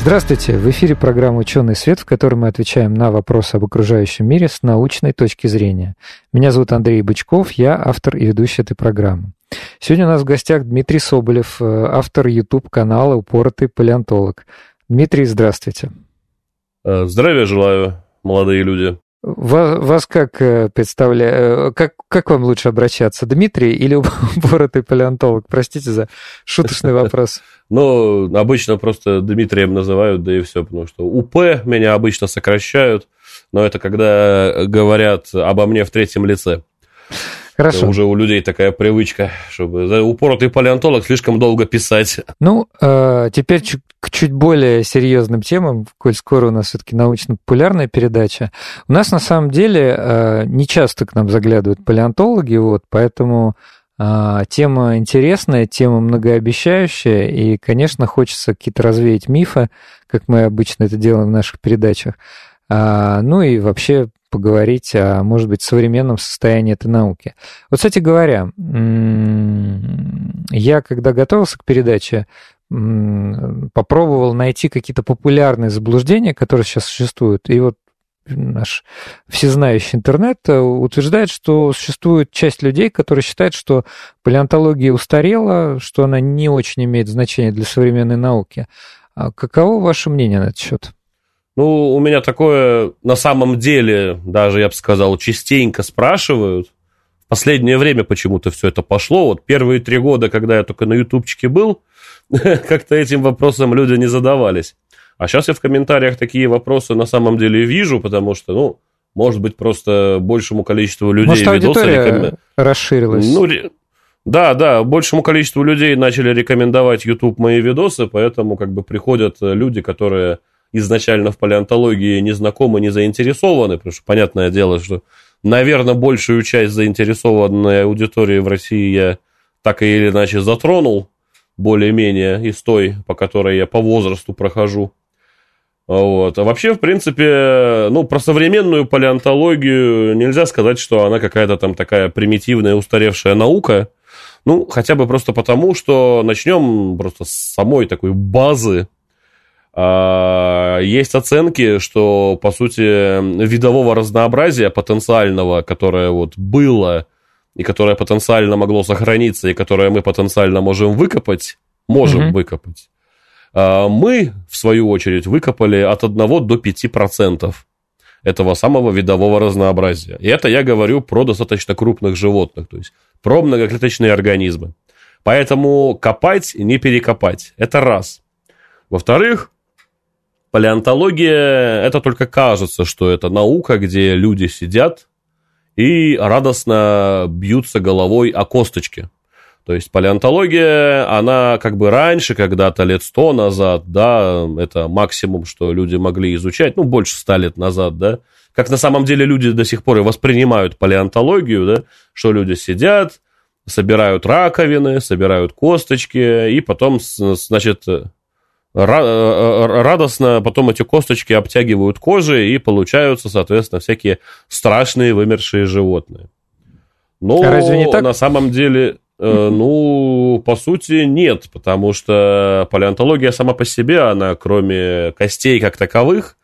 Здравствуйте! В эфире программа «Ученый свет», в которой мы отвечаем на вопросы об окружающем мире с научной точки зрения. Меня зовут Андрей Бычков, я автор и ведущий этой программы. Сегодня у нас в гостях Дмитрий Соболев, э, автор YouTube-канала «Упоротый палеонтолог». Дмитрий, здравствуйте. Э, здравия желаю, молодые люди. Вас, вас как э, представляю, э, как, как вам лучше обращаться, Дмитрий или упоротый палеонтолог? Простите за шуточный вопрос. Ну, обычно просто Дмитрием называют, да и все, потому что УП меня обычно сокращают, но это когда говорят обо мне в третьем лице. Хорошо. Уже у людей такая привычка, чтобы упоротый палеонтолог слишком долго писать. Ну, э, теперь к чуть более серьезным темам, коль скоро у нас все-таки научно-популярная передача. У нас на самом деле э, не часто к нам заглядывают палеонтологи, вот, поэтому э, тема интересная, тема многообещающая, и, конечно, хочется какие-то развеять мифы, как мы обычно это делаем в наших передачах. А, ну и вообще поговорить о, может быть, современном состоянии этой науки. Вот, кстати говоря, я, когда готовился к передаче, попробовал найти какие-то популярные заблуждения, которые сейчас существуют. И вот наш всезнающий интернет э, утверждает, что существует часть людей, которые считают, что палеонтология устарела, что она не очень имеет значения для современной науки. А каково ваше мнение на этот счет? Ну, у меня такое на самом деле, даже я бы сказал, частенько спрашивают. В последнее время почему-то все это пошло. Вот первые три года, когда я только на ютубчике был, как-то этим вопросом люди не задавались. А сейчас я в комментариях такие вопросы на самом деле вижу, потому что, ну, может быть, просто большему количеству людей Может, аудитория реком... расширилась? Ну, да, да, большему количеству людей начали рекомендовать YouTube мои видосы, поэтому как бы приходят люди, которые изначально в палеонтологии не знакомы, не заинтересованы, потому что понятное дело, что, наверное, большую часть заинтересованной аудитории в России я так или иначе затронул, более-менее из той, по которой я по возрасту прохожу. Вот. А вообще, в принципе, ну, про современную палеонтологию нельзя сказать, что она какая-то там такая примитивная, устаревшая наука. Ну, хотя бы просто потому, что начнем просто с самой такой базы а, есть оценки, что, по сути, видового разнообразия потенциального, которое вот было и которое потенциально могло сохраниться, и которое мы потенциально можем выкопать, можем mm-hmm. выкопать, а, мы, в свою очередь, выкопали от 1 до 5% этого самого видового разнообразия. И это я говорю про достаточно крупных животных, то есть про многоклеточные организмы. Поэтому копать, не перекопать. Это раз. Во-вторых, Палеонтология, это только кажется, что это наука, где люди сидят и радостно бьются головой о косточки. То есть палеонтология, она как бы раньше, когда-то лет сто назад, да, это максимум, что люди могли изучать, ну, больше ста лет назад, да, как на самом деле люди до сих пор и воспринимают палеонтологию, да, что люди сидят, собирают раковины, собирают косточки, и потом, значит, радостно потом эти косточки обтягивают кожей и получаются, соответственно, всякие страшные вымершие животные. Но а разве не так? на самом деле, э, ну, по сути, нет, потому что палеонтология сама по себе, она кроме костей как таковых,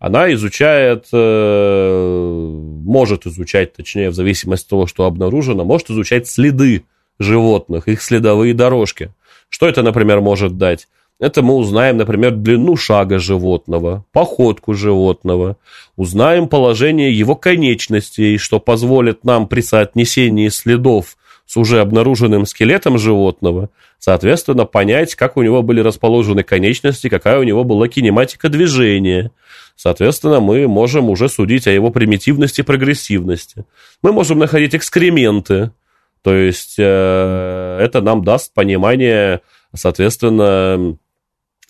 она изучает, может изучать, точнее, в зависимости от того, что обнаружено, может изучать следы животных, их следовые дорожки. Что это, например, может дать? Это мы узнаем, например, длину шага животного, походку животного, узнаем положение его конечностей, что позволит нам при соотнесении следов с уже обнаруженным скелетом животного, соответственно, понять, как у него были расположены конечности, какая у него была кинематика движения. Соответственно, мы можем уже судить о его примитивности и прогрессивности. Мы можем находить экскременты, то есть э, это нам даст понимание, соответственно,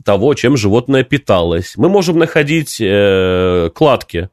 того, чем животное питалось. Мы можем находить э, кладки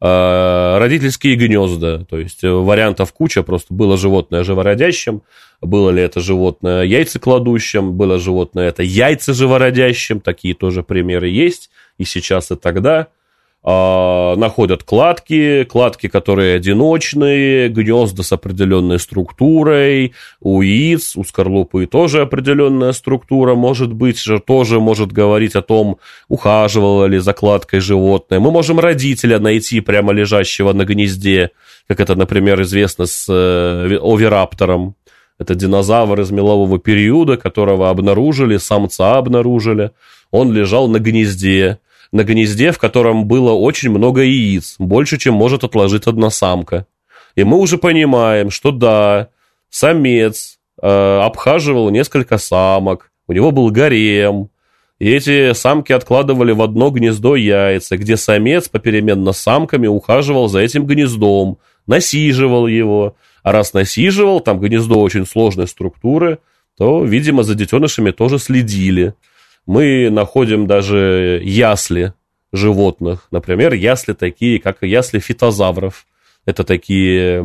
э, родительские гнезда, то есть вариантов куча, просто было животное живородящим, было ли это животное яйцекладущим, было животное это яйца живородящим, такие тоже примеры есть, и сейчас, и тогда – а, находят кладки, кладки, которые одиночные, гнезда с определенной структурой, у яиц, у скорлупы тоже определенная структура, может быть, же тоже может говорить о том, ухаживало ли за кладкой животное. Мы можем родителя найти прямо лежащего на гнезде, как это, например, известно с э, овераптором. Это динозавр из мелового периода, которого обнаружили, самца обнаружили. Он лежал на гнезде на гнезде, в котором было очень много яиц, больше, чем может отложить одна самка. И мы уже понимаем, что да, самец э, обхаживал несколько самок, у него был гарем, и эти самки откладывали в одно гнездо яйца, где самец попеременно с самками ухаживал за этим гнездом, насиживал его. А раз насиживал, там гнездо очень сложной структуры, то, видимо, за детенышами тоже следили мы находим даже ясли животных. Например, ясли такие, как ясли фитозавров. Это такие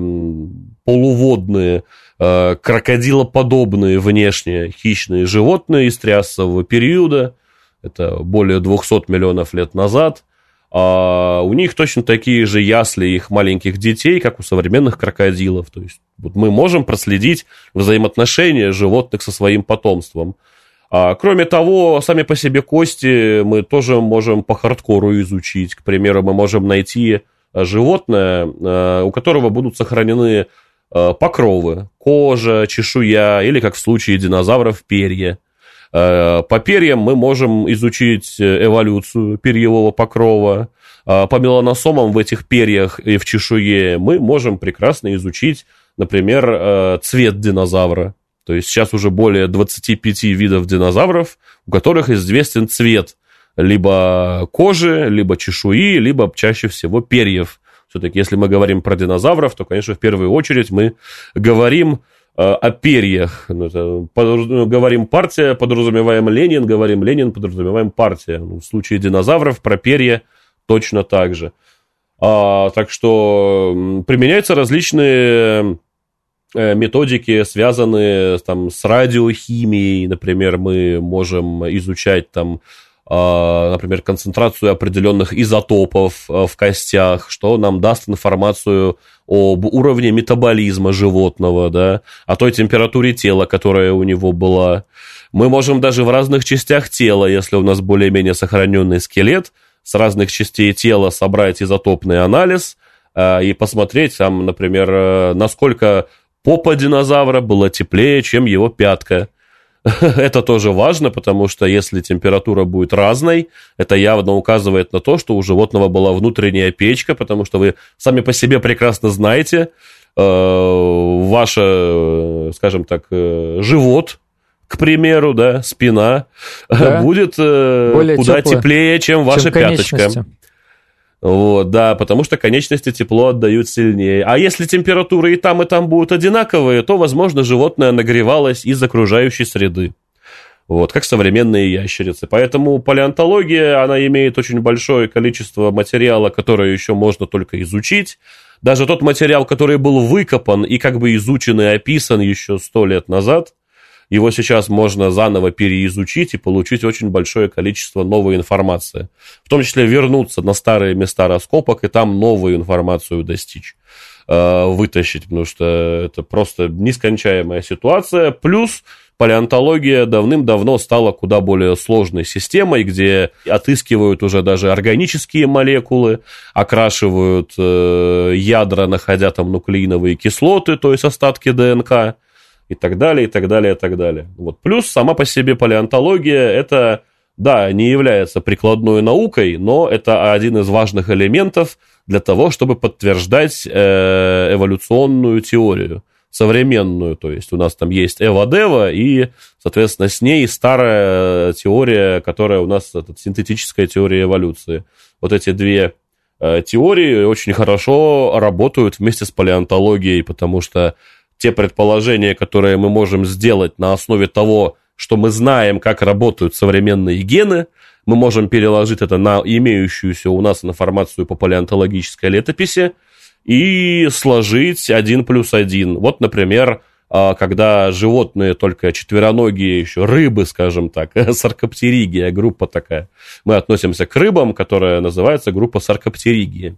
полуводные, э, крокодилоподобные внешне хищные животные из триасового периода. Это более 200 миллионов лет назад. А у них точно такие же ясли их маленьких детей, как у современных крокодилов. То есть вот мы можем проследить взаимоотношения животных со своим потомством. А, кроме того, сами по себе кости мы тоже можем по хардкору изучить. К примеру, мы можем найти а, животное, а, у которого будут сохранены покровы, кожа, чешуя или, как в случае динозавров, перья. По перьям мы можем изучить эволюцию перьевого покрова. По меланосомам в этих перьях и в чешуе мы можем прекрасно изучить, например, цвет динозавра. То есть сейчас уже более 25 видов динозавров, у которых известен цвет либо кожи, либо чешуи, либо чаще всего перьев. Все-таки, если мы говорим про динозавров, то, конечно, в первую очередь мы говорим э, о перьях. Ну, ну, говорим партия, подразумеваем Ленин, говорим Ленин, подразумеваем партия. Ну, в случае динозавров про перья точно так же. А, так что применяются различные методики, связанные там, с радиохимией, например, мы можем изучать там, а, например, концентрацию определенных изотопов э, в костях, что нам даст информацию об уровне метаболизма животного, да, о той температуре тела, которая у него была. Мы можем даже в разных частях тела, если у нас более-менее сохраненный скелет, с разных частей тела собрать изотопный анализ э, и посмотреть, там, например, насколько попа динозавра была теплее, чем его пятка. Это тоже важно, потому что если температура будет разной, это явно указывает на то, что у животного была внутренняя печка, потому что вы сами по себе прекрасно знаете, э, ваш, скажем так, э, живот, к примеру, да, спина, да. будет э, Более куда тепло, теплее, чем ваша чем пяточка. Вот, да, потому что конечности тепло отдают сильнее. А если температуры и там, и там будут одинаковые, то, возможно, животное нагревалось из окружающей среды. Вот, как современные ящерицы. Поэтому палеонтология, она имеет очень большое количество материала, которое еще можно только изучить. Даже тот материал, который был выкопан и как бы изучен и описан еще сто лет назад – его сейчас можно заново переизучить и получить очень большое количество новой информации. В том числе вернуться на старые места раскопок и там новую информацию достичь э, вытащить, потому что это просто нескончаемая ситуация. Плюс палеонтология давным-давно стала куда более сложной системой, где отыскивают уже даже органические молекулы, окрашивают э, ядра, находя там нуклеиновые кислоты, то есть остатки ДНК, и так далее, и так далее, и так далее. Вот. Плюс сама по себе палеонтология – это, да, не является прикладной наукой, но это один из важных элементов для того, чтобы подтверждать э, эволюционную теорию современную, то есть у нас там есть Эва-Дева, и, соответственно, с ней старая теория, которая у нас, это синтетическая теория эволюции. Вот эти две э, теории очень хорошо работают вместе с палеонтологией, потому что те предположения, которые мы можем сделать на основе того, что мы знаем, как работают современные гены, мы можем переложить это на имеющуюся у нас информацию по палеонтологической летописи и сложить один плюс один. Вот, например, а, когда животные только четвероногие, еще рыбы, скажем так, саркоптеригия, группа такая. Мы относимся к рыбам, которая называется группа саркоптеригии.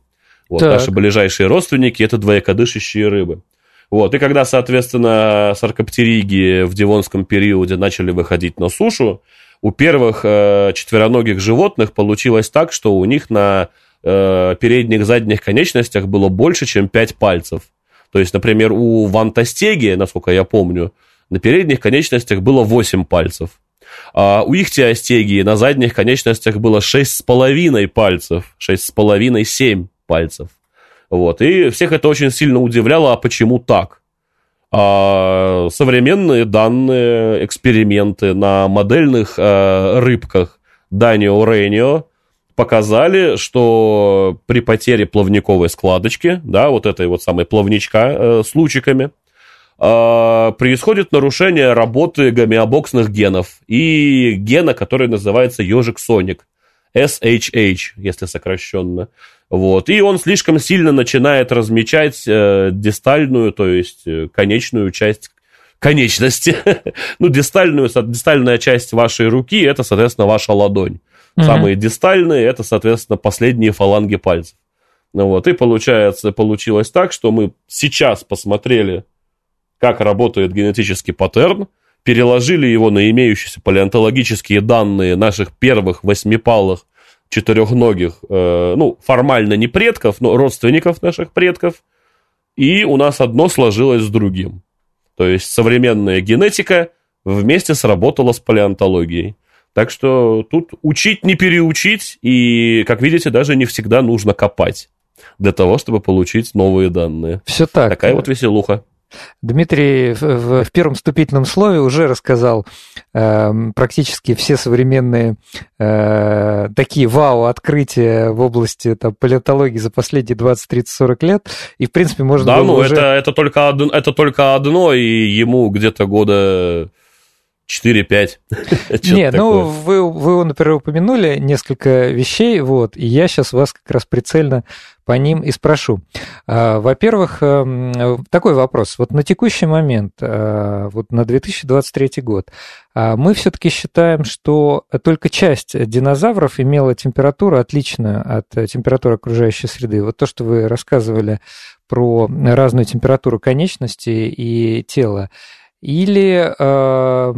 Вот, наши ближайшие родственники – это двоякодышащие рыбы. Вот, и когда, соответственно, саркоптериги в Девонском периоде начали выходить на сушу, у первых э, четвероногих животных получилось так, что у них на э, передних задних конечностях было больше, чем 5 пальцев. То есть, например, у вантастеги, насколько я помню, на передних конечностях было 8 пальцев. А у ихтиостегии на задних конечностях было 6,5 пальцев. 6,5-7 пальцев. Вот. И всех это очень сильно удивляло, а почему так? А современные данные, эксперименты на модельных э, рыбках Данио Рейнио показали, что при потере плавниковой складочки, да, вот этой вот самой плавничка э, с лучиками, э, происходит нарушение работы гомеобоксных генов и гена, который называется ежик Соник, SHH, если сокращенно. Вот. И он слишком сильно начинает размечать э, дистальную, то есть э, конечную часть конечности. ну, дистальную, дистальная часть вашей руки, это, соответственно, ваша ладонь. Mm-hmm. Самые дистальные это, соответственно, последние фаланги пальцев. Ну вот, и получается, получилось так, что мы сейчас посмотрели, как работает генетический паттерн, переложили его на имеющиеся палеонтологические данные наших первых восьмипалых четырехногих, э, ну, формально не предков, но родственников наших предков, и у нас одно сложилось с другим. То есть современная генетика вместе сработала с палеонтологией. Так что тут учить не переучить, и, как видите, даже не всегда нужно копать для того, чтобы получить новые данные. Все так. Такая вот веселуха. Дмитрий в, в первом вступительном слове уже рассказал э, практически все современные э, такие вау-открытия в области там, палеонтологии за последние 20, 30, 40 лет. И, в принципе, можно да, ну, уже... это, это, только, это только одно, и ему где-то года 4-5. Не, ну вы, вы, например, упомянули несколько вещей, вот, и я сейчас вас как раз прицельно по ним и спрошу. А, во-первых, эм, такой вопрос. Вот на текущий момент, э, вот на 2023 год, а, мы все-таки считаем, что только часть динозавров имела температуру отличную от температуры окружающей среды. Вот то, что вы рассказывали про разную температуру конечности и тела. Или, э,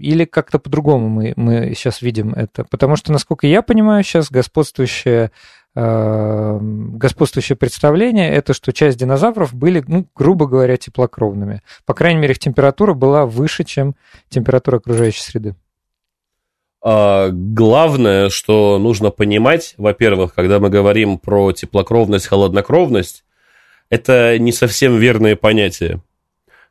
или как-то по-другому мы, мы сейчас видим это. Потому что, насколько я понимаю, сейчас господствующее, э, господствующее представление это, что часть динозавров были, ну, грубо говоря, теплокровными. По крайней мере, их температура была выше, чем температура окружающей среды. А, главное, что нужно понимать, во-первых, когда мы говорим про теплокровность, холоднокровность, это не совсем верные понятия.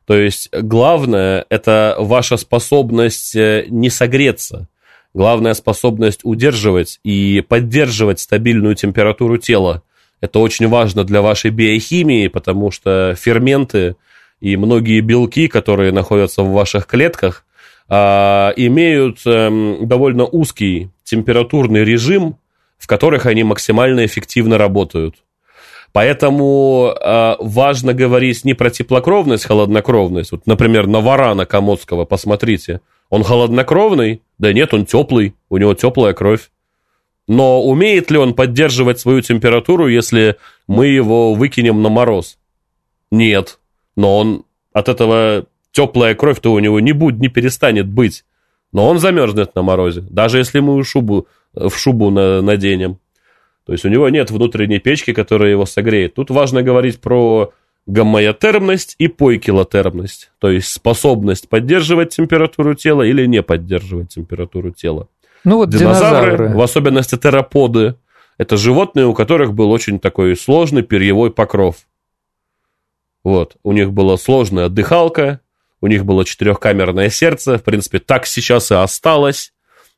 То есть главное – это ваша способность э, не согреться. Главная способность удерживать и поддерживать стабильную температуру тела. Это очень важно для вашей биохимии, потому что ферменты и многие белки, которые находятся в ваших клетках, а, имеют эм, довольно узкий температурный режим, в которых они максимально эффективно работают. Поэтому э, важно говорить не про теплокровность, холоднокровность. Вот, например, на варана Комодского, посмотрите. Он холоднокровный? Да нет, он теплый, у него теплая кровь. Но умеет ли он поддерживать свою температуру, если мы его выкинем на мороз? Нет. Но он от этого теплая кровь-то у него не будет, не перестанет быть. Но он замерзнет на морозе, даже если мы шубу, в шубу наденем. То есть у него нет внутренней печки, которая его согреет. Тут важно говорить про гомоятермность и пойкилотермность, то есть способность поддерживать температуру тела или не поддерживать температуру тела. Ну вот динозавры, динозавры. в особенности тераподы, это животные, у которых был очень такой сложный перьевой покров. Вот, у них была сложная отдыхалка, у них было четырехкамерное сердце, в принципе, так сейчас и осталось.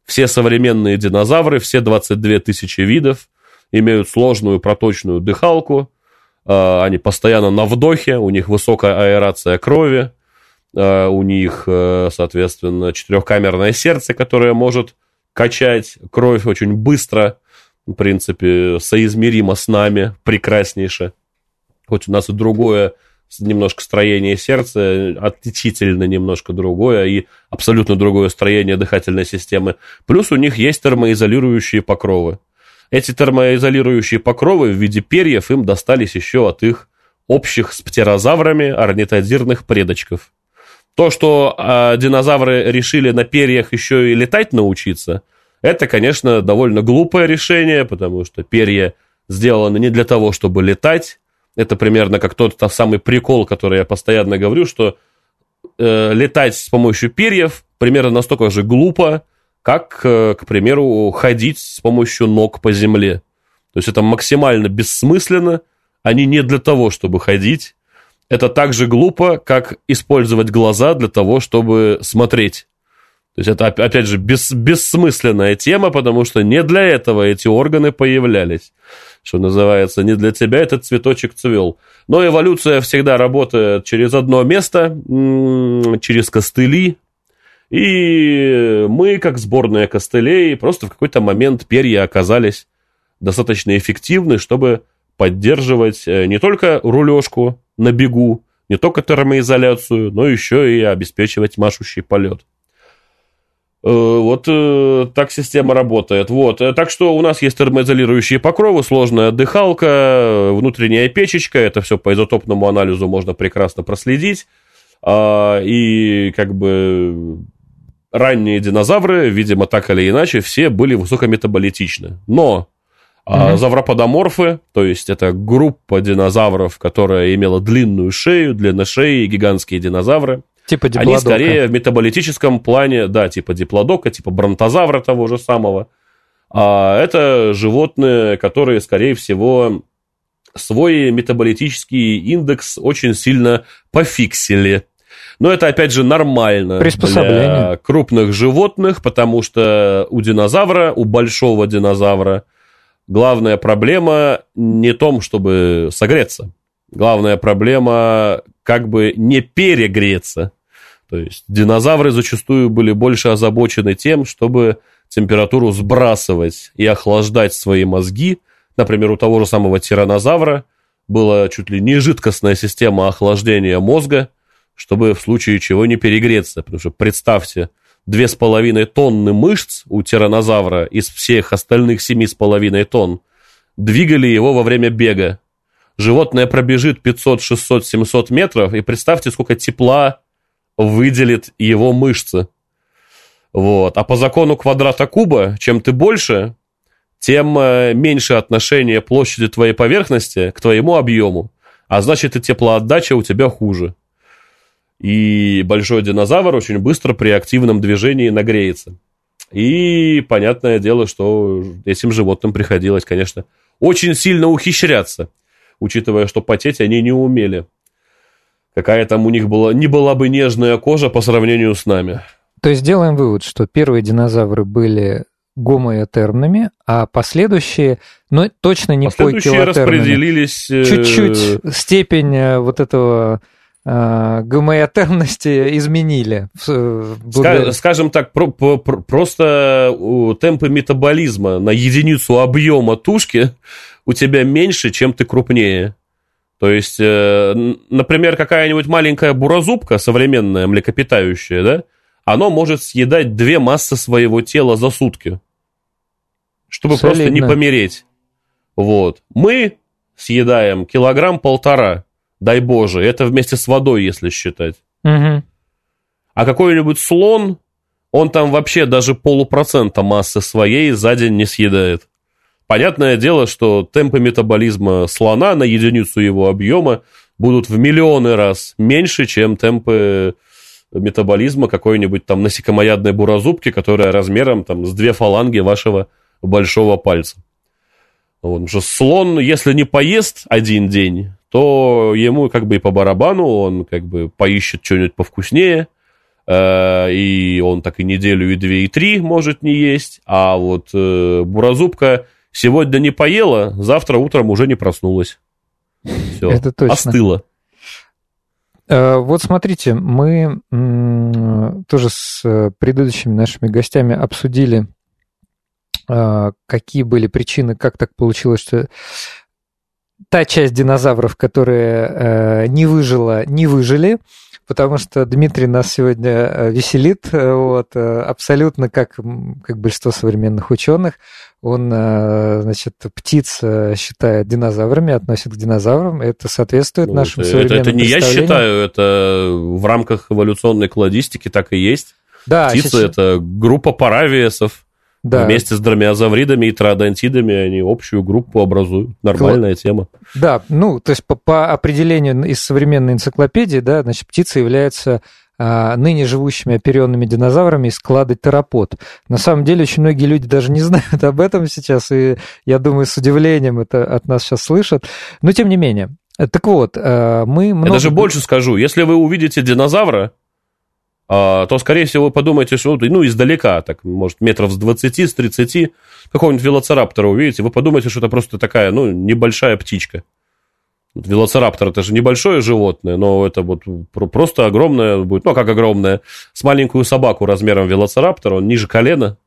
Все современные динозавры, все 22 тысячи видов, имеют сложную проточную дыхалку, а, они постоянно на вдохе, у них высокая аэрация крови, а, у них, э, соответственно, четырехкамерное сердце, которое может качать кровь очень быстро, в принципе, соизмеримо с нами, прекраснейше. Хоть у нас и другое немножко строение сердца, отличительно немножко другое и абсолютно другое строение дыхательной системы. Плюс у них есть термоизолирующие покровы. Эти термоизолирующие покровы в виде перьев им достались еще от их общих с птерозаврами орнитодирных предочков. То, что э, динозавры решили на перьях еще и летать научиться, это, конечно, довольно глупое решение, потому что перья сделаны не для того, чтобы летать, это примерно как тот, тот самый прикол, который я постоянно говорю, что э, летать с помощью перьев примерно настолько же глупо, как, э, к примеру, ходить с помощью ног по земле. То есть это максимально бессмысленно. Они не для того, чтобы ходить. Это так же глупо, как использовать глаза для того, чтобы смотреть. То есть это, опять же, бес, бессмысленная тема, потому что не для этого эти органы появлялись что называется, не для тебя этот цветочек цвел. Но эволюция всегда работает через одно место, через костыли, и мы, как сборная костылей, просто в какой-то момент перья оказались достаточно эффективны, чтобы поддерживать э, не только рулежку на бегу, не только термоизоляцию, но еще и обеспечивать машущий полет. Э, вот э, так система работает. Вот. Так что у нас есть термоизолирующие покровы, сложная дыхалка, внутренняя печечка. Это все по изотопному анализу можно прекрасно проследить. А, и как бы ранние динозавры, видимо, так или иначе, все были высокометаболитичны. Но mm-hmm. завроподоморфы, то есть это группа динозавров, которая имела длинную шею, длинношеи, гигантские динозавры – Типа диплодока. Они скорее в метаболитическом плане, да, типа диплодока, типа бронтозавра того же самого. А это животные, которые, скорее всего, свой метаболитический индекс очень сильно пофиксили. Но это, опять же, нормально для крупных животных, потому что у динозавра, у большого динозавра, главная проблема не том, чтобы согреться. Главная проблема как бы не перегреться. То есть динозавры зачастую были больше озабочены тем, чтобы температуру сбрасывать и охлаждать свои мозги. Например, у того же самого тиранозавра была чуть ли не жидкостная система охлаждения мозга, чтобы в случае чего не перегреться. Потому что представьте, две с половиной тонны мышц у тиранозавра из всех остальных семи с половиной тонн двигали его во время бега. Животное пробежит 500, 600, 700 метров, и представьте, сколько тепла выделит его мышцы. Вот. А по закону квадрата куба, чем ты больше, тем э, меньше отношение площади твоей поверхности к твоему объему. А значит, и теплоотдача у тебя хуже. И большой динозавр очень быстро при активном движении нагреется. И понятное дело, что этим животным приходилось, конечно, очень сильно ухищряться, учитывая, что потеть они не умели какая там у них была, не была бы нежная кожа по сравнению с нами. То есть делаем вывод, что первые динозавры были гомоэтермными, а последующие, ну, точно не последующие распределились... Э, Чуть-чуть степень э, вот этого э, гомоэтермности изменили. Скажем так, про, про, просто темпы метаболизма на единицу объема тушки у тебя меньше, чем ты крупнее. То есть, э, например, какая-нибудь маленькая буразубка, современная, млекопитающая, да, оно может съедать две массы своего тела за сутки, чтобы Солидно. просто не помереть. Вот. Мы съедаем килограмм-полтора, дай боже, это вместе с водой, если считать. Угу. А какой-нибудь слон, он там вообще даже полупроцента массы своей за день не съедает. Понятное дело, что темпы метаболизма слона на единицу его объема будут в миллионы раз меньше, чем темпы метаболизма какой-нибудь там насекомоядной буразубки, которая размером там с две фаланги вашего большого пальца. Вот, потому что слон, если не поест один день, то ему как бы и по барабану, он как бы поищет что-нибудь повкуснее, э, и он так и неделю, и две, и три может не есть, а вот э, буразубка Сегодня не поела, завтра утром уже не проснулась. Все, Это точно. остыла. Э, вот смотрите, мы тоже с предыдущими нашими гостями обсудили какие были причины, как так получилось, что та часть динозавров, которая э, не выжила, не выжили, потому что Дмитрий нас сегодня э, веселит, э, вот, абсолютно как, как большинство современных ученых. Он, значит, птиц считает динозаврами, относит к динозаврам. Это соответствует ну, нашим это, современным это, это не я считаю, это в рамках эволюционной кладистики так и есть. Да, Птицы сейчас... это группа паравиесов да. Вместе с дромеозавридами и троодонтидами они общую группу образуют. Нормальная Кла... тема. Да, ну, то есть по, по определению из современной энциклопедии, да, значит, птица является а, ныне живущими оперенными динозаврами из клада терапод. На самом деле очень многие люди даже не знают об этом сейчас, и я думаю, с удивлением это от нас сейчас слышат. Но тем не менее. Так вот, а, мы много... Я даже больше скажу. Если вы увидите динозавра, то, скорее всего, вы подумаете, что, ну, издалека, так, может, метров с 20, с 30, какого-нибудь велоцираптора увидите, вы подумаете, что это просто такая, ну, небольшая птичка. Велоцираптор это же небольшое животное, но это вот просто огромное будет, ну, как огромное, с маленькую собаку размером велоцираптора, он ниже колена,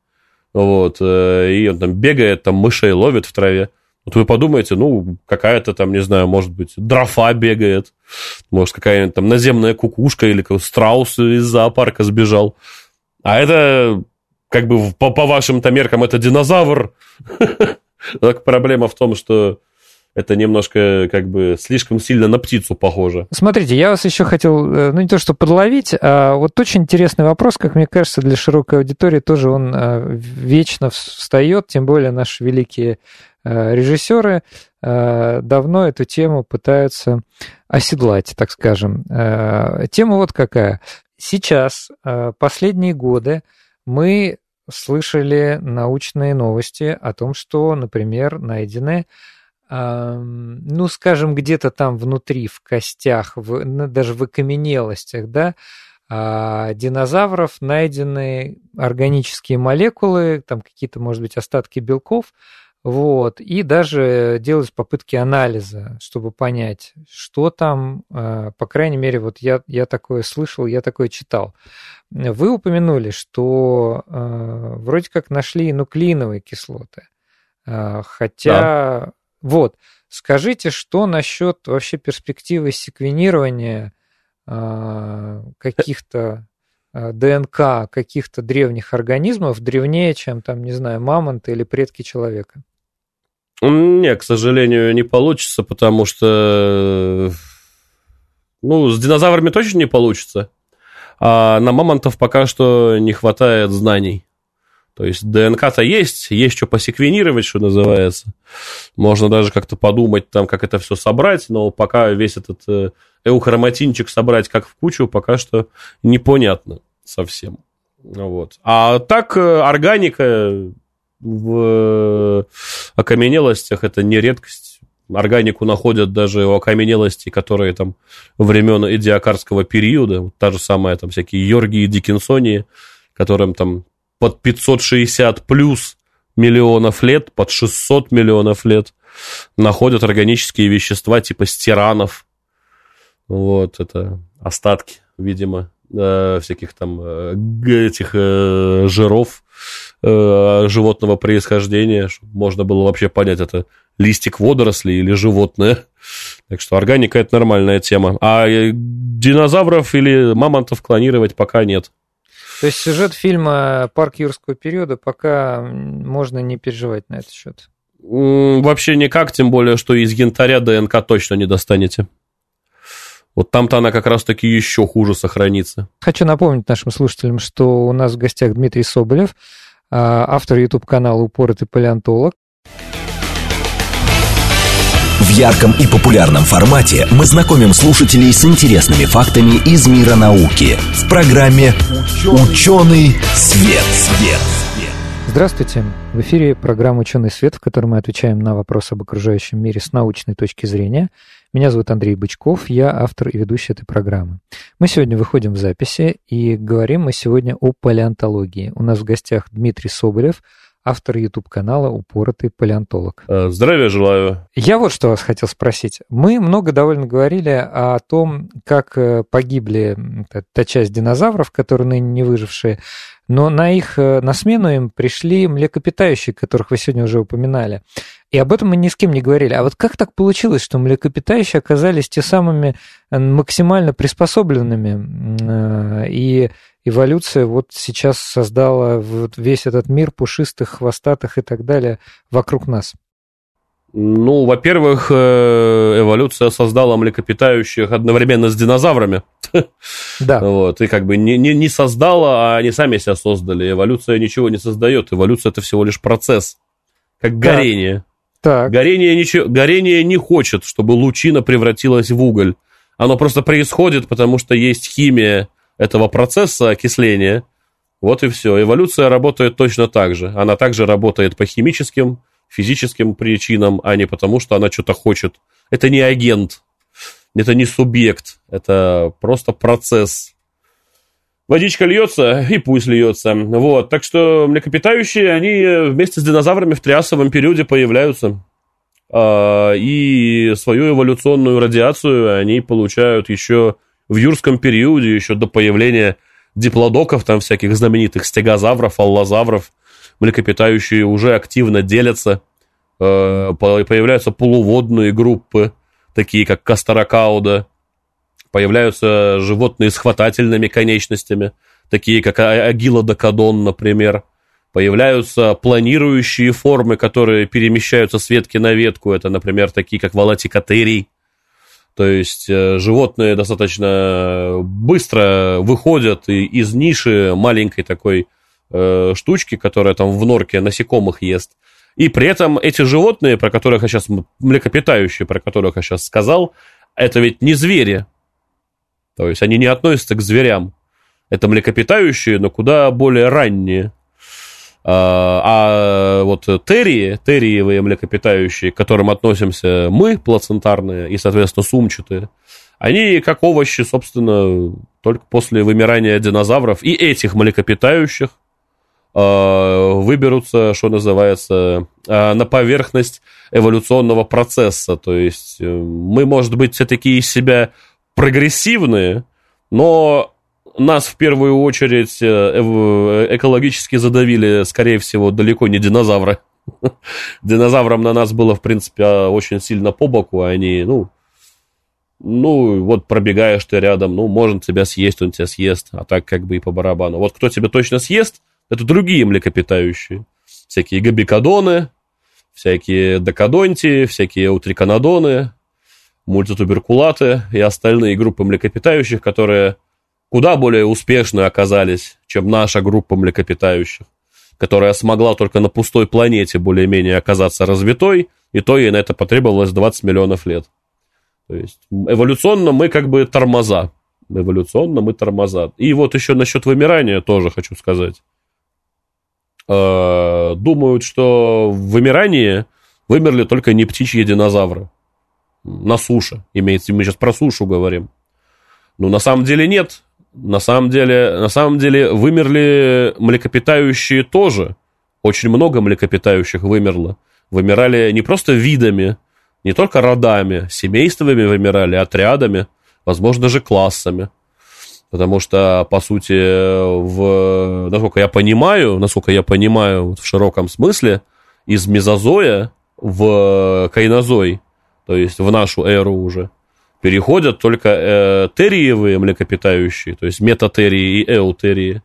вот, э, и он там бегает, там мышей ловит в траве. Вот вы подумаете, ну, какая-то там, не знаю, может быть, дрофа бегает, может, какая-нибудь там наземная кукушка или страус из зоопарка сбежал. А это, как бы, по, по вашим-то меркам, это динозавр. Так проблема в том, что это немножко как бы слишком сильно на птицу похоже. Смотрите, я вас еще хотел, э, ну не то что подловить, а вот очень интересный вопрос, как мне кажется, для широкой аудитории тоже он э, вечно встает, тем более наши великие режиссеры э, давно эту тему пытаются оседлать, так скажем. Э, тема вот какая. Сейчас, последние годы, мы слышали научные новости о том, что, например, найдены ну, скажем, где-то там внутри, в костях, в, ну, даже в окаменелостях, да, а, динозавров найдены органические молекулы, там какие-то, может быть, остатки белков, вот, и даже делать попытки анализа, чтобы понять, что там, э, по крайней мере, вот я, я такое слышал, я такое читал. Вы упомянули, что э, вроде как нашли нуклеиновые кислоты, э, хотя, да. вот, скажите, что насчет вообще перспективы секвенирования каких-то ДНК каких-то древних организмов древнее, чем там, не знаю, мамонты или предки человека? Не, к сожалению, не получится, потому что... Ну, с динозаврами точно не получится. А на мамонтов пока что не хватает знаний. То есть ДНК-то есть, есть что посеквенировать, что называется. Можно даже как-то подумать, там, как это все собрать, но пока весь этот э, эухроматинчик собрать как в кучу, пока что непонятно совсем. Вот. А так э, органика в окаменелостях это не редкость. Органику находят даже у окаменелостей, которые там времен идиокарского периода. Вот та же самая там всякие Йорги и Диккенсонии, которым там под 560 плюс миллионов лет, под 600 миллионов лет находят органические вещества типа стиранов. Вот, это остатки, видимо, э, всяких там э, этих э, жиров э, животного происхождения, чтобы можно было вообще понять, это листик водорослей или животное. Так что органика это нормальная тема. А э, динозавров или мамонтов клонировать пока нет. То есть сюжет фильма «Парк юрского периода» пока можно не переживать на этот счет? Вообще никак, тем более, что из янтаря ДНК точно не достанете. Вот там-то она как раз-таки еще хуже сохранится. Хочу напомнить нашим слушателям, что у нас в гостях Дмитрий Соболев, а, автор YouTube-канала «Упоротый палеонтолог». В ярком и популярном формате мы знакомим слушателей с интересными фактами из мира науки в программе «Ученый свет». свет. Здравствуйте! В эфире программа «Ученый свет», в которой мы отвечаем на вопросы об окружающем мире с научной точки зрения. Меня зовут Андрей Бычков, я автор и ведущий этой программы. Мы сегодня выходим в записи и говорим мы сегодня о палеонтологии. У нас в гостях Дмитрий Соболев, автор YouTube-канала «Упоротый палеонтолог». Э, здравия желаю. Я вот что вас хотел спросить. Мы много довольно говорили о том, как э, погибли та часть динозавров, которые ныне не выжившие, но на их, э, на смену им пришли млекопитающие, которых вы сегодня уже упоминали. И об этом мы ни с кем не говорили. А вот как так получилось, что млекопитающие оказались те самыми максимально приспособленными, и эволюция вот сейчас создала вот весь этот мир пушистых, хвостатых и так далее вокруг нас? Ну, во-первых, э, эволюция создала млекопитающих одновременно с динозаврами. Да. Вот, и как бы не, не, не создала, а они сами себя создали. Эволюция ничего не создает. Эволюция это всего лишь процесс. Как горение. Так. Горение, ничего, горение не хочет, чтобы лучина превратилась в уголь. Оно просто происходит, потому что есть химия этого процесса окисления. Вот и все. Эволюция работает точно так же. Она также работает по химическим, физическим причинам, а не потому, что она что-то хочет. Это не агент, это не субъект, это просто процесс. Водичка льется, и пусть льется. Вот. Так что млекопитающие, они вместе с динозаврами в триасовом периоде появляются. А, и свою эволюционную радиацию они получают еще в юрском периоде, еще до появления диплодоков, там всяких знаменитых стегозавров, аллозавров, млекопитающие уже активно делятся, э, появляются полуводные группы, такие как кастаракауда, появляются животные с хватательными конечностями, такие как а-, агилодокадон, например, появляются планирующие формы, которые перемещаются с ветки на ветку, это, например, такие как волатикотерий, то есть э, животные достаточно быстро выходят из ниши маленькой такой э, штучки, которая там в норке насекомых ест. И при этом эти животные, про которых я сейчас, млекопитающие, про которых я сейчас сказал, это ведь не звери. То есть они не относятся к зверям. Это млекопитающие, но куда более ранние. А, а вот терии, териевые млекопитающие, к которым относимся мы, плацентарные и, соответственно, сумчатые, они, как овощи, собственно, только после вымирания динозавров и этих млекопитающих а, выберутся, что называется, а, на поверхность эволюционного процесса. То есть э, мы, может быть, все-таки из себя прогрессивные, но нас в первую очередь э, э, экологически задавили, скорее всего, далеко не динозавры. Динозаврам на нас было, в принципе, очень сильно по боку, а они, ну, ну, вот пробегаешь ты рядом, ну, можно тебя съесть, он тебя съест, а так как бы и по барабану. Вот кто тебя точно съест, это другие млекопитающие. Всякие габикадоны, всякие докадонти, всякие утриканодоны, мультитуберкулаты и остальные группы млекопитающих, которые куда более успешны оказались, чем наша группа млекопитающих, которая смогла только на пустой планете более-менее оказаться развитой, и то ей на это потребовалось 20 миллионов лет. То есть эволюционно мы как бы тормоза. Эволюционно мы тормоза. И вот еще насчет вымирания тоже хочу сказать. Э, думают, что в вымирании вымерли только не птичьи динозавры. На суше, имеется, мы сейчас про сушу говорим. Но на самом деле нет. На самом деле, на самом деле вымерли млекопитающие тоже. Очень много млекопитающих вымерло. Вымирали не просто видами, не только родами, семействами вымирали, отрядами, возможно, даже классами. Потому что, по сути, в, насколько я понимаю, насколько я понимаю в широком смысле, из мезозоя в кайнозой, то есть в нашу эру уже, переходят только э, териевые млекопитающие, то есть метатерии и эутерии,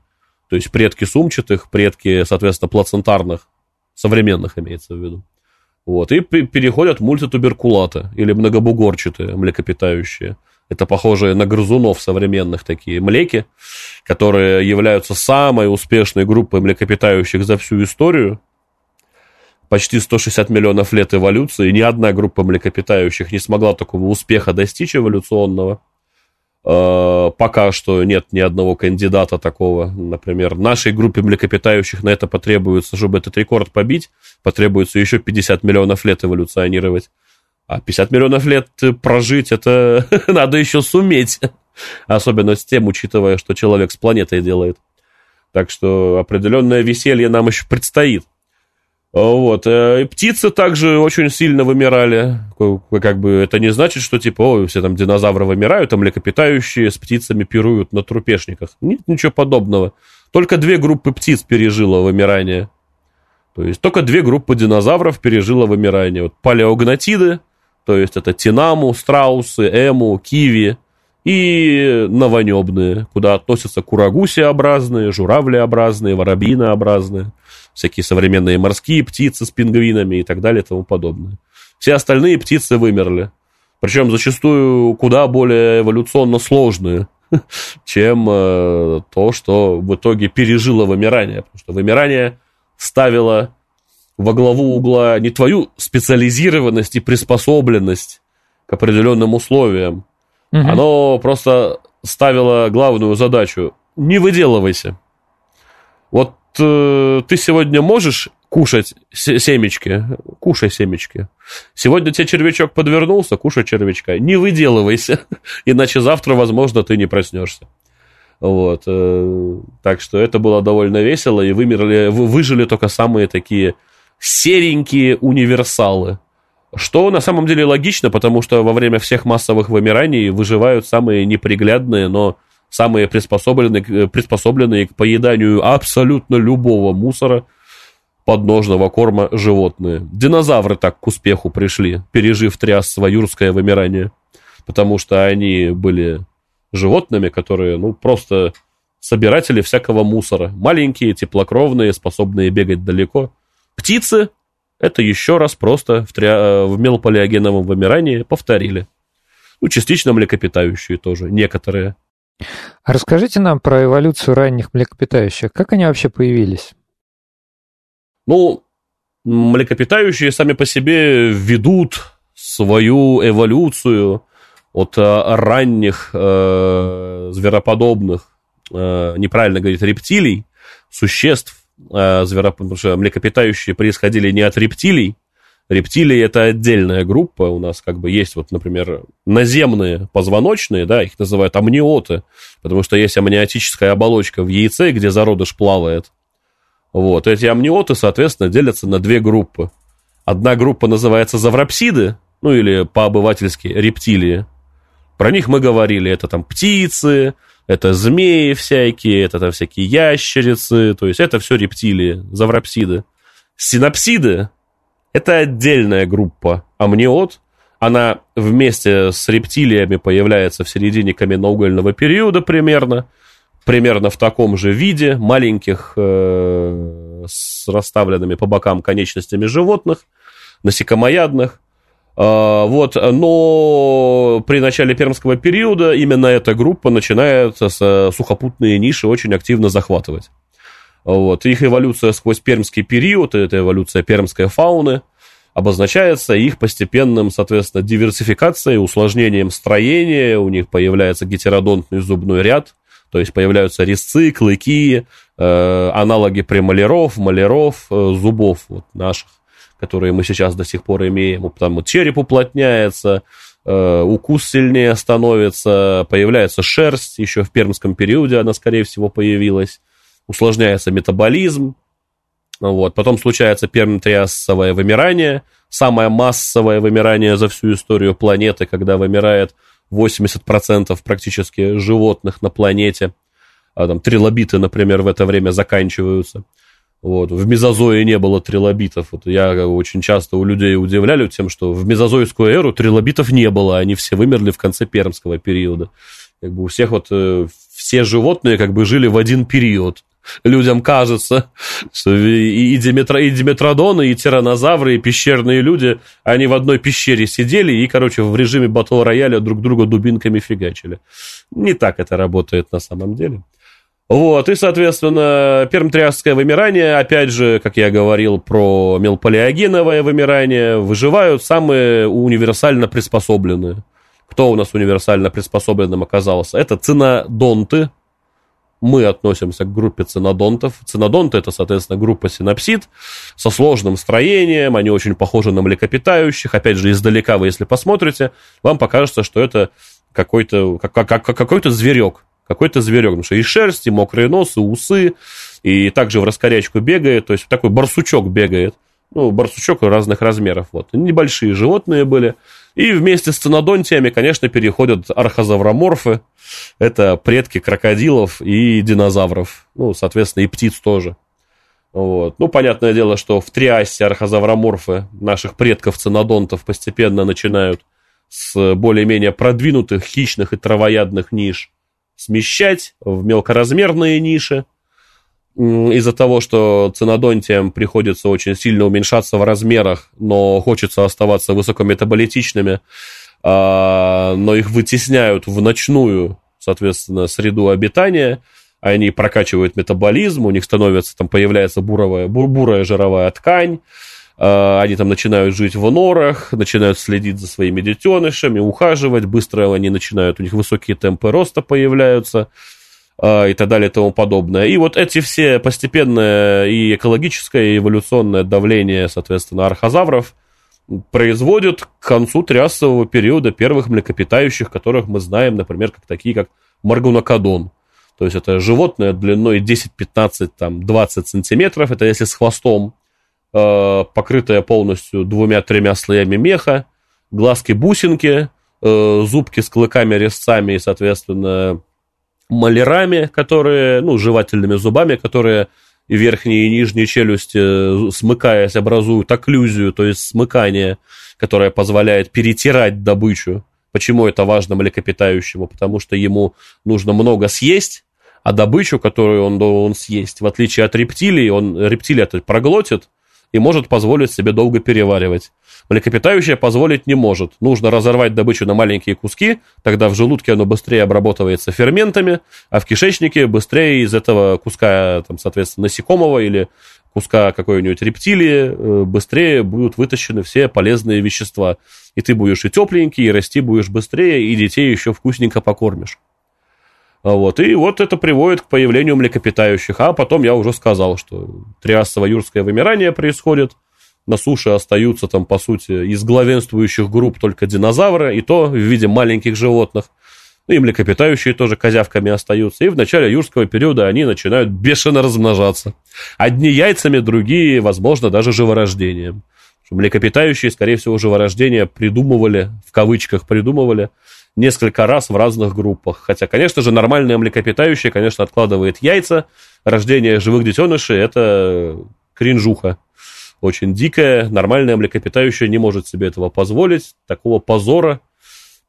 то есть предки сумчатых, предки, соответственно, плацентарных, современных имеется в виду. Вот, и переходят мультитуберкулаты или многобугорчатые млекопитающие. Это похожие на грызунов современных такие млеки, которые являются самой успешной группой млекопитающих за всю историю почти 160 миллионов лет эволюции, ни одна группа млекопитающих не смогла такого успеха достичь эволюционного. Э, пока что нет ни одного кандидата такого. Например, нашей группе млекопитающих на это потребуется, чтобы этот рекорд побить, потребуется еще 50 миллионов лет эволюционировать. А 50 миллионов лет прожить, это надо еще суметь. Особенно с тем, учитывая, что человек с планетой делает. Так что определенное веселье нам еще предстоит. Вот. Э, и птицы также очень сильно вымирали. Как бы это не значит, что типа, ой, все там динозавры вымирают, а млекопитающие с птицами пируют на трупешниках. Нет ничего подобного. Только две группы птиц пережило вымирание. То есть только две группы динозавров пережило вымирание. Вот палеогнатиды, то есть это тинаму, страусы, эму, киви и новонебные, куда относятся курагусиобразные, журавлеобразные, воробьинообразные всякие современные морские птицы с пингвинами и так далее и тому подобное. Все остальные птицы вымерли. Причем зачастую куда более эволюционно сложные, чем э, то, что в итоге пережило вымирание. Потому что вымирание ставило во главу угла не твою специализированность и приспособленность к определенным условиям. Угу. Оно просто ставило главную задачу – не выделывайся. Вот э, ты сегодня можешь кушать семечки, кушай семечки. Сегодня тебе червячок подвернулся, кушай червячка. Не выделывайся, иначе завтра, возможно, ты не проснешься. Вот. Э, так что это было довольно весело, и вымерли, выжили только самые такие серенькие универсалы. Что на самом деле логично, потому что во время всех массовых вымираний выживают самые неприглядные, но самые приспособленные, э, приспособленные к поеданию абсолютно любого мусора подножного корма животные. Динозавры так к успеху пришли, пережив трясство юрское вымирание, потому что они были животными, которые, ну, просто собиратели всякого мусора. Маленькие, теплокровные, способные бегать далеко. Птицы – это еще раз просто в, тря... Э, в мелполиогеновом вымирании повторили. Ну, частично млекопитающие тоже, некоторые. Расскажите нам про эволюцию ранних млекопитающих. Как они вообще появились? Ну, млекопитающие сами по себе ведут свою эволюцию от э, ранних э, звероподобных, э, неправильно говорить, рептилий, существ, э, звероп... потому что млекопитающие происходили не от рептилий, Рептилии это отдельная группа. У нас как бы есть вот, например, наземные позвоночные, да, их называют амниоты, потому что есть амниотическая оболочка в яйце, где зародыш плавает. Вот, эти амниоты, соответственно, делятся на две группы. Одна группа называется заврапсиды, ну или по-обывательски рептилии. Про них мы говорили, это там птицы, это змеи всякие, это там всякие ящерицы, то есть это все рептилии, заврапсиды. Синапсиды это отдельная группа амниот. Она вместе с рептилиями появляется в середине каменноугольного периода примерно. Примерно в таком же виде, маленьких, э, с расставленными по бокам конечностями животных, насекомоядных. Э, вот, но при начале пермского периода именно эта группа начинает с, сухопутные ниши очень активно захватывать. Вот. Их эволюция сквозь пермский период, это эволюция пермской фауны, обозначается их постепенным, соответственно, диверсификацией, усложнением строения, у них появляется гетеродонтный зубной ряд, то есть появляются резцы, клыки, э, аналоги премоляров, маляров, э, зубов вот, наших, которые мы сейчас до сих пор имеем. Там череп уплотняется, э, укус сильнее становится, появляется шерсть, еще в пермском периоде она, скорее всего, появилась усложняется метаболизм, вот. Потом случается пермитриасовое вымирание, самое массовое вымирание за всю историю планеты, когда вымирает 80% практически животных на планете. А там трилобиты, например, в это время заканчиваются. Вот. В мезозое не было трилобитов. Вот я очень часто у людей удивляли тем, что в мезозойскую эру трилобитов не было, они все вымерли в конце пермского периода. Как бы у всех вот э, все животные как бы жили в один период людям кажется, что и, Диметро, и Диметродоны, и тиранозавры, и пещерные люди, они в одной пещере сидели и, короче, в режиме батл рояля друг друга дубинками фигачили. Не так это работает на самом деле. Вот, и, соответственно, пермтриасское вымирание, опять же, как я говорил про мелполиогеновое вымирание, выживают самые универсально приспособленные. Кто у нас универсально приспособленным оказался? Это цинодонты, мы относимся к группе цинодонтов. Цинодонты – это, соответственно, группа синапсид со сложным строением, они очень похожи на млекопитающих. Опять же, издалека вы, если посмотрите, вам покажется, что это какой-то как, как, какой-то зверек. Какой-то зверек, потому что и шерсть, и мокрые носы, усы, и также в раскорячку бегает, то есть такой барсучок бегает. Ну, барсучок разных размеров. Вот. Небольшие животные были. И вместе с цинодонтиями, конечно, переходят архозавроморфы. Это предки крокодилов и динозавров. Ну, соответственно, и птиц тоже. Вот. Ну, понятное дело, что в триасе архозавроморфы наших предков цинодонтов постепенно начинают с более-менее продвинутых хищных и травоядных ниш смещать в мелкоразмерные ниши из-за того, что цинодонтиям приходится очень сильно уменьшаться в размерах, но хочется оставаться высокометаболитичными, а, но их вытесняют в ночную, соответственно, среду обитания, они прокачивают метаболизм, у них становится, там появляется буровая, бур, бурая жировая ткань, а, они там начинают жить в норах, начинают следить за своими детенышами, ухаживать, быстро они начинают, у них высокие темпы роста появляются, и так далее и тому подобное. И вот эти все постепенное и экологическое, и эволюционное давление, соответственно, архозавров производят к концу триасового периода первых млекопитающих, которых мы знаем, например, как такие, как маргунокодон. То есть это животное длиной 10, 15, там, 20 сантиметров, это если с хвостом, э, покрытое полностью двумя-тремя слоями меха, глазки-бусинки, э, зубки с клыками-резцами и, соответственно, малярами, которые, ну, жевательными зубами, которые и верхние и нижние челюсти, смыкаясь, образуют окклюзию, то есть смыкание, которое позволяет перетирать добычу. Почему это важно млекопитающему? Потому что ему нужно много съесть, а добычу, которую он должен съесть, в отличие от рептилий, он рептилия это проглотит и может позволить себе долго переваривать. Млекопитающее позволить не может. Нужно разорвать добычу на маленькие куски, тогда в желудке оно быстрее обработывается ферментами, а в кишечнике быстрее из этого куска, там, соответственно, насекомого или куска какой-нибудь рептилии э, быстрее будут вытащены все полезные вещества. И ты будешь и тепленький, и расти будешь быстрее, и детей еще вкусненько покормишь. Вот. И вот это приводит к появлению млекопитающих. А потом я уже сказал, что триасово-юрское вымирание происходит – на суше остаются там, по сути, из главенствующих групп только динозавры, и то в виде маленьких животных. Ну и млекопитающие тоже козявками остаются. И в начале юрского периода они начинают бешено размножаться. Одни яйцами, другие, возможно, даже живорождением. Млекопитающие, скорее всего, живорождение придумывали, в кавычках придумывали, несколько раз в разных группах. Хотя, конечно же, нормальное млекопитающее, конечно, откладывает яйца. Рождение живых детенышей – это кринжуха очень дикая, нормальная млекопитающая не может себе этого позволить, такого позора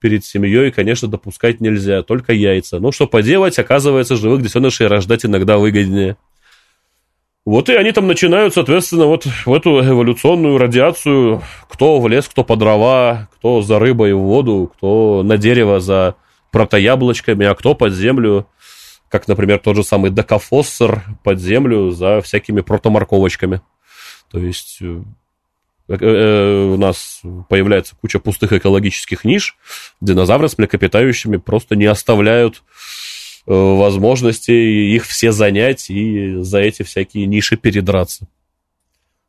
перед семьей, конечно, допускать нельзя, только яйца. Ну, что поделать, оказывается, живых детенышей рождать иногда выгоднее. Вот и они там начинают, соответственно, вот в эту эволюционную радиацию, кто в лес, кто по дрова, кто за рыбой в воду, кто на дерево за протояблочками, а кто под землю, как, например, тот же самый докофоссор под землю за всякими протоморковочками. То есть э, э, э, у нас появляется куча пустых экологических ниш, динозавры с млекопитающими просто не оставляют возможности их все занять и за эти всякие ниши передраться.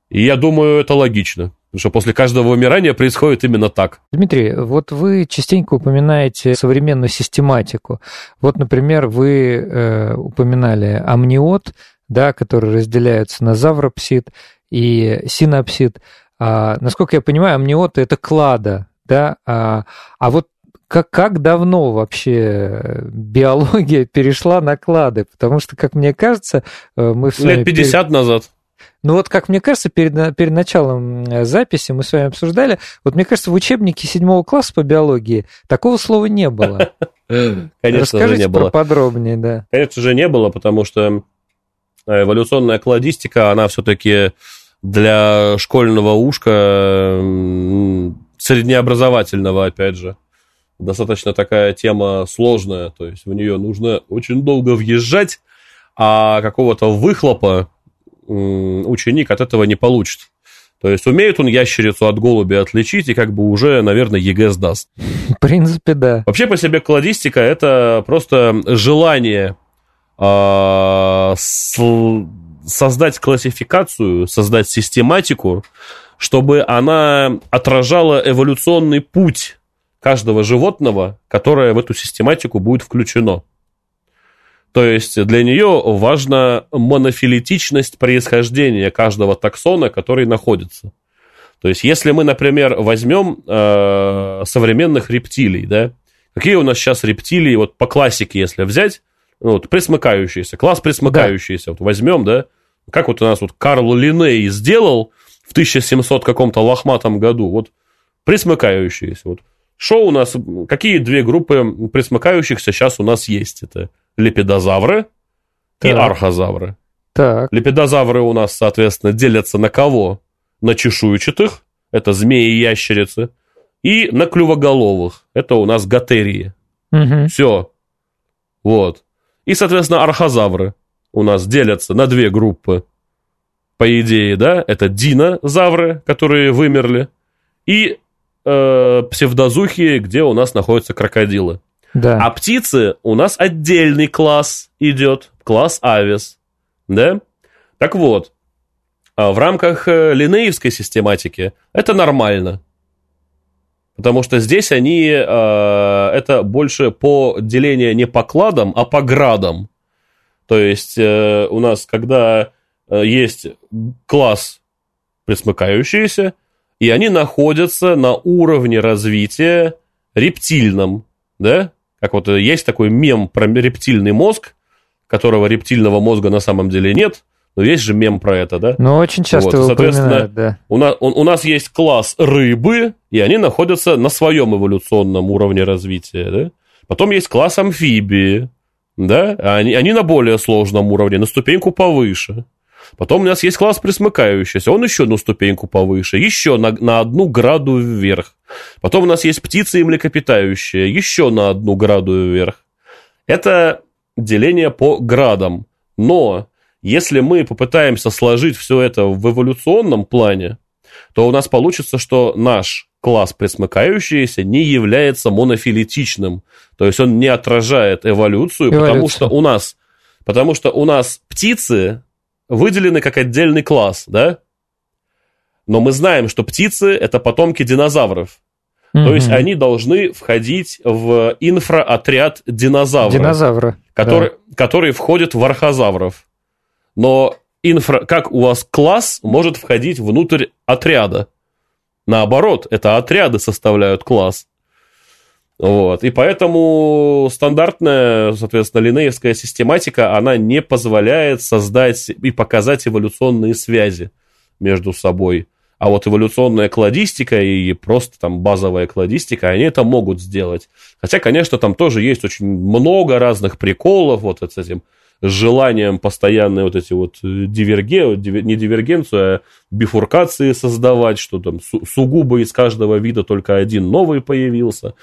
И я думаю, это логично. Потому что после каждого вымирания происходит именно так. Дмитрий, вот вы частенько упоминаете современную систематику. Вот, например, вы э, упоминали амниот, да, который разделяются на завропсид и синапсид. А, насколько я понимаю, амниоты – это клада, да? А, а вот как, как давно вообще биология перешла на клады? Потому что, как мне кажется, э, мы с. Лет 50 перед... назад. Ну вот, как мне кажется, перед, перед началом э, записи мы с вами обсуждали, вот мне кажется, в учебнике седьмого класса по биологии такого слова не было. Конечно же не было. подробнее, да. Конечно же не было, потому что эволюционная кладистика, она все-таки для школьного ушка среднеобразовательного, опять же. Достаточно такая тема сложная, то есть в нее нужно очень долго въезжать, а какого-то выхлопа ученик от этого не получит. То есть умеет он ящерицу от голубя отличить и как бы уже, наверное, ЕГЭ сдаст. В принципе, да. Вообще по себе кладистика это просто желание э, создать классификацию, создать систематику, чтобы она отражала эволюционный путь каждого животного, которое в эту систематику будет включено. То есть для нее важна монофилетичность происхождения каждого таксона, который находится. То есть если мы, например, возьмем э, современных рептилий, да, какие у нас сейчас рептилии, вот по классике, если взять, вот, присмыкающиеся, класс присмыкающиеся, да. вот возьмем, да, как вот у нас вот Карл Линней сделал в 1700 каком-то лохматом году, вот присмыкающиеся, вот. Что у нас, какие две группы присмыкающихся сейчас у нас есть? Это лепидозавры так. и архозавры. Так. Лепидозавры у нас, соответственно, делятся на кого? На чешуйчатых, это змеи и ящерицы, и на клювоголовых, это у нас готерии. Угу. Все. Вот. И, соответственно, архозавры у нас делятся на две группы. По идее, да, это динозавры, которые вымерли, и э, псевдозухи, где у нас находятся крокодилы. Да. А птицы у нас отдельный класс идет, класс авис. Да? Так вот, а в рамках э, линеевской систематики это нормально. Потому что здесь они, э, это больше по делению не по кладам, а по градам. То есть э, у нас, когда есть класс присмыкающиеся, и они находятся на уровне развития рептильном, да? Как вот есть такой мем про рептильный мозг, которого рептильного мозга на самом деле нет, но есть же мем про это, да? Ну, очень часто вот, соответственно, да. у, нас, у, у нас есть класс рыбы, и они находятся на своем эволюционном уровне развития, да? Потом есть класс амфибии, да? Они, они на более сложном уровне, на ступеньку повыше. Потом у нас есть класс присмыкающийся, он еще одну ступеньку повыше, еще на, на одну граду вверх. Потом у нас есть птицы и млекопитающие, еще на одну граду вверх. Это деление по градам. Но если мы попытаемся сложить все это в эволюционном плане, то у нас получится, что наш класс присмыкающийся не является монофилетичным. То есть он не отражает эволюцию, эволюцию. потому что у нас потому что у нас птицы выделены как отдельный класс, да? Но мы знаем, что птицы – это потомки динозавров. Mm-hmm. То есть они должны входить в инфроотряд динозавра. Динозавра. Который, да. который входит в архозавров. Но инфра, как у вас класс может входить внутрь отряда? Наоборот, это отряды составляют класс. Вот. И поэтому стандартная, соответственно, линеевская систематика, она не позволяет создать и показать эволюционные связи между собой. А вот эволюционная кладистика и просто там базовая кладистика, они это могут сделать. Хотя, конечно, там тоже есть очень много разных приколов вот с этим с желанием постоянные вот эти вот дивергенции, не дивергенцию, а бифуркации создавать, что там сугубо из каждого вида только один новый появился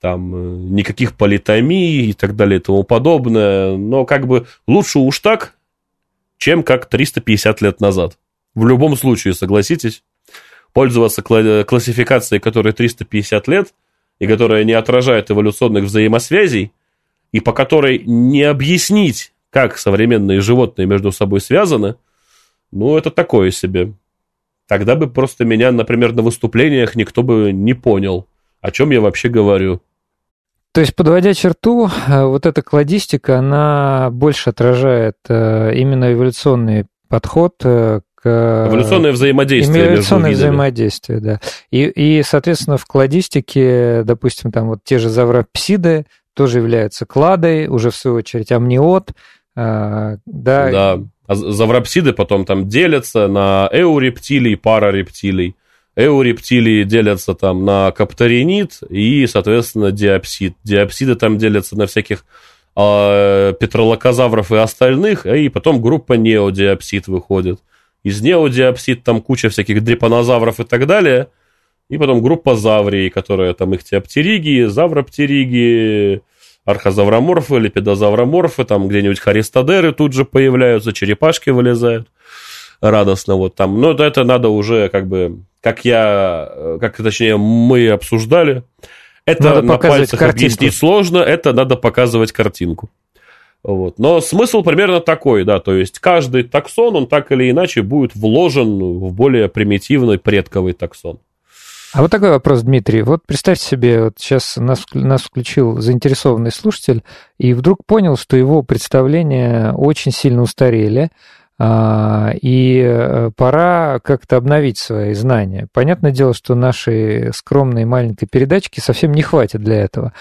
там э, никаких политомий и так далее и тому подобное. Но как бы лучше уж так, чем как 350 лет назад. В любом случае, согласитесь, пользоваться классификацией, которая 350 лет, и которая не отражает эволюционных взаимосвязей, и по которой не объяснить, как современные животные между собой связаны, ну, это такое себе. Тогда бы просто меня, например, на выступлениях никто бы не понял, о чем я вообще говорю. То есть, подводя черту, э, вот эта кладистика, она больше отражает э, именно эволюционный подход э, к... Эволюционное взаимодействие Эволюционное взаимодействие, да. И, и, соответственно, в кладистике, допустим, там вот те же завропсиды тоже являются кладой, уже в свою очередь амниот, да. Да, а завропсиды потом там делятся на эурептилий, парарептилий. Эурептилии делятся там на капторинит и, соответственно, диапсид. Диапсиды там делятся на всяких э, петролокозавров и остальных, и потом группа неодиапсид выходит. Из неодиапсид там куча всяких дрепанозавров и так далее. И потом группа заврий, которая там их теоптериги, завроптериги, архозавроморфы, лепидозавроморфы, там где-нибудь харистодеры тут же появляются, черепашки вылезают радостно вот там. Но это надо уже как бы, как я, как точнее мы обсуждали, это надо на пальцах картинку. объяснить сложно, это надо показывать картинку. Вот. Но смысл примерно такой, да, то есть каждый таксон, он так или иначе будет вложен в более примитивный предковый таксон. А вот такой вопрос, Дмитрий. Вот представьте себе, вот сейчас нас, нас включил заинтересованный слушатель и вдруг понял, что его представления очень сильно устарели, а, и э, пора как-то обновить свои знания. Понятное дело, что нашей скромной маленькой передачки совсем не хватит для этого.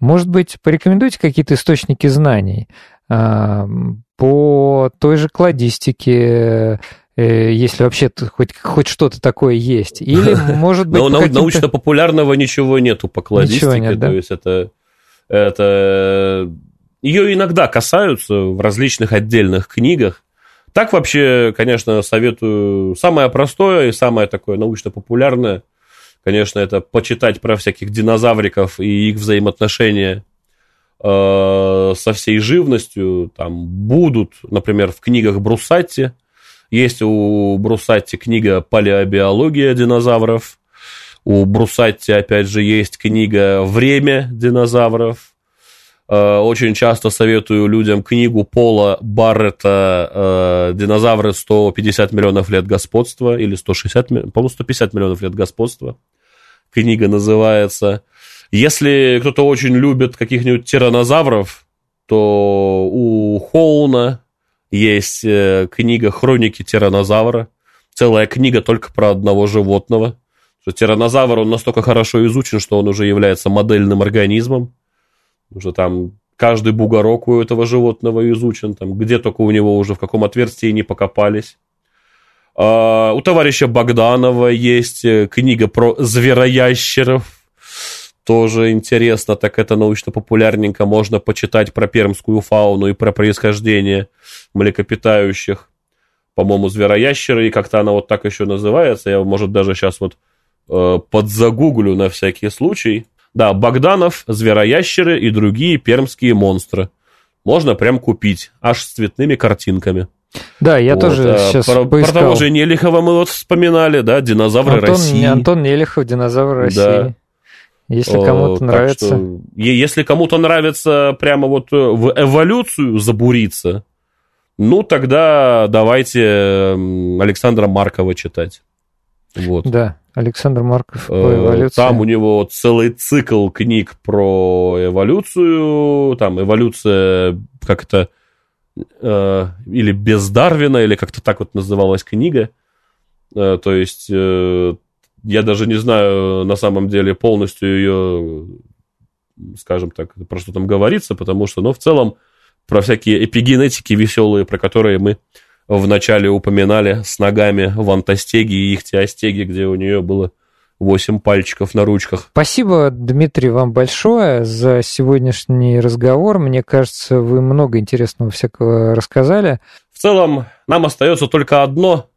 Может быть, порекомендуйте какие-то источники знаний а, по той же кладистике, если вообще хоть, хоть что-то такое есть. Или, может быть... Но научно-популярного ничего нету по кладистике. Нет, да? То есть это, это... Ее иногда касаются в различных отдельных книгах, так вообще, конечно, советую самое простое и самое такое научно-популярное, конечно, это почитать про всяких динозавриков и их взаимоотношения э, со всей живностью. Там будут, например, в книгах Брусатти. Есть у Брусатти книга «Палеобиология динозавров». У Брусатти, опять же, есть книга «Время динозавров». Э, очень часто советую людям книгу Пола Баррета э, «Динозавры 150 миллионов лет господства» или 160, по-моему, 150 миллионов лет господства. Книга называется. Если кто-то очень любит каких-нибудь тиранозавров, то у Хоуна есть э, книга «Хроники тиранозавра». Целая книга только про одного животного. Что тиранозавр, он настолько хорошо изучен, что он уже является модельным организмом уже там каждый бугорок у этого животного изучен, там, где только у него уже, в каком отверстии не покопались. А, у товарища Богданова есть э, книга про звероящеров, тоже интересно, так это научно-популярненько, можно почитать про пермскую фауну и про происхождение млекопитающих. По-моему, звероящеры, и как-то она вот так еще называется, я, может, даже сейчас вот э, подзагуглю на всякий случай. Да, Богданов, звероящеры и другие пермские монстры. Можно прям купить, аж с цветными картинками. Да, я вот. тоже а, сейчас про, поискал. про того же Нелихова мы вот вспоминали, да, динозавры Антон, России. Антон Нелихов, динозавры России. Да. Если кому-то нравится. Что, если кому-то нравится прямо вот в эволюцию забуриться, ну тогда давайте Александра Маркова читать. Вот. Да, Александр Марков по э, эволюции. Там у него целый цикл книг про эволюцию, там эволюция как-то э, или без Дарвина, или как-то так вот называлась книга. Э, то есть э, я даже не знаю на самом деле полностью ее, скажем так, про что там говорится, потому что, ну, в целом про всякие эпигенетики веселые, про которые мы вначале упоминали с ногами в антостеге и ихтиостеге, где у нее было 8 пальчиков на ручках. Спасибо, Дмитрий, вам большое за сегодняшний разговор. Мне кажется, вы много интересного всякого рассказали. В целом, нам остается только одно.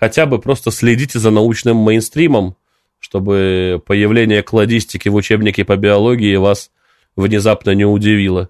Хотя бы просто следите за научным мейнстримом, чтобы появление кладистики в учебнике по биологии вас внезапно не удивило.